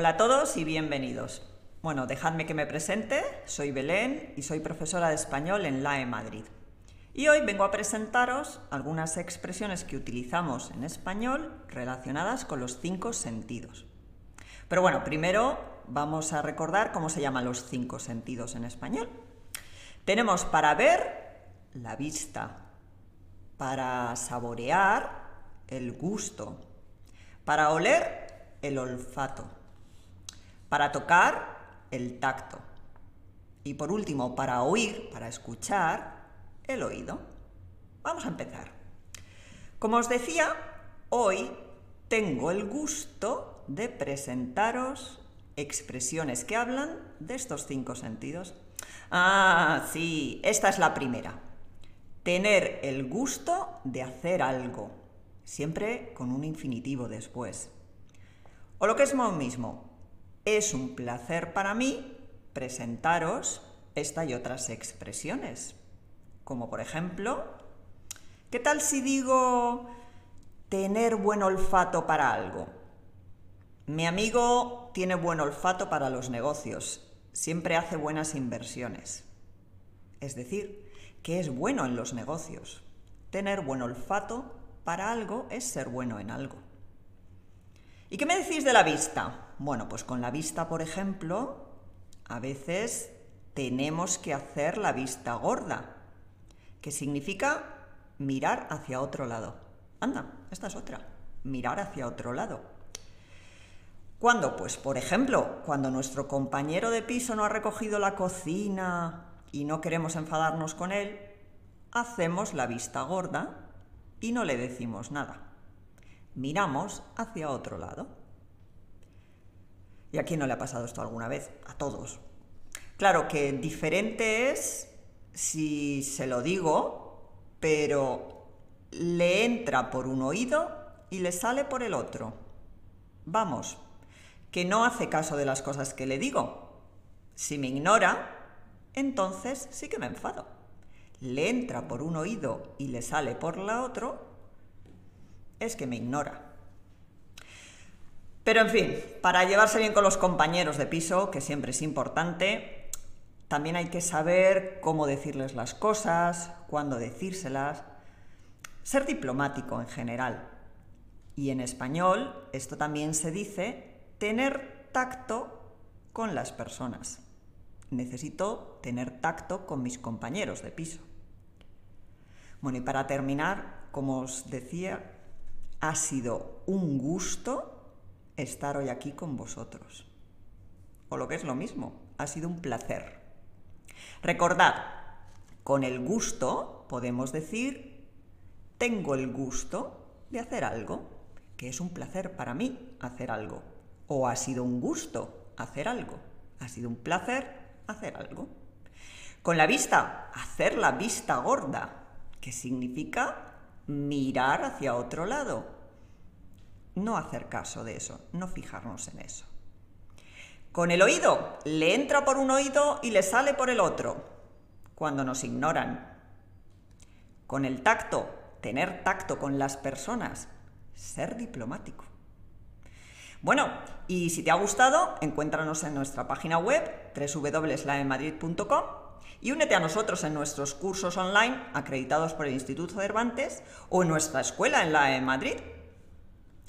Hola a todos y bienvenidos. Bueno, dejadme que me presente. Soy Belén y soy profesora de español en LAE Madrid. Y hoy vengo a presentaros algunas expresiones que utilizamos en español relacionadas con los cinco sentidos. Pero bueno, primero vamos a recordar cómo se llaman los cinco sentidos en español. Tenemos para ver la vista, para saborear el gusto, para oler el olfato, para tocar el tacto y por último para oír, para escuchar el oído. Vamos a empezar. Como os decía, hoy tengo el gusto de presentaros expresiones que hablan de estos cinco sentidos. Ah, sí, esta es la primera. Tener el gusto de hacer algo, siempre con un infinitivo después. O lo que es lo mismo, es un placer para mí presentaros esta y otras expresiones. Como por ejemplo, ¿qué tal si digo tener buen olfato para algo? Mi amigo tiene buen olfato para los negocios, siempre hace buenas inversiones. Es decir, que es bueno en los negocios. Tener buen olfato para algo es ser bueno en algo. ¿Y qué me decís de la vista? Bueno, pues con la vista, por ejemplo, a veces tenemos que hacer la vista gorda, que significa mirar hacia otro lado. Anda, esta es otra, mirar hacia otro lado. ¿Cuándo? Pues, por ejemplo, cuando nuestro compañero de piso no ha recogido la cocina y no queremos enfadarnos con él, hacemos la vista gorda y no le decimos nada. Miramos hacia otro lado. ¿Y a quién no le ha pasado esto alguna vez? A todos. Claro que diferente es si se lo digo, pero le entra por un oído y le sale por el otro. Vamos, que no hace caso de las cosas que le digo. Si me ignora, entonces sí que me enfado. Le entra por un oído y le sale por la otro, es que me ignora. Pero en fin, para llevarse bien con los compañeros de piso, que siempre es importante, también hay que saber cómo decirles las cosas, cuándo decírselas, ser diplomático en general. Y en español esto también se dice tener tacto con las personas. Necesito tener tacto con mis compañeros de piso. Bueno, y para terminar, como os decía, ha sido un gusto estar hoy aquí con vosotros. O lo que es lo mismo, ha sido un placer. Recordad, con el gusto podemos decir, tengo el gusto de hacer algo, que es un placer para mí hacer algo o ha sido un gusto hacer algo, ha sido un placer hacer algo. Con la vista, hacer la vista gorda, que significa mirar hacia otro lado. No hacer caso de eso, no fijarnos en eso. Con el oído, le entra por un oído y le sale por el otro, cuando nos ignoran. Con el tacto, tener tacto con las personas, ser diplomático. Bueno, y si te ha gustado, encuéntranos en nuestra página web www.laemadrid.com y únete a nosotros en nuestros cursos online acreditados por el Instituto Cervantes o en nuestra escuela en la Madrid.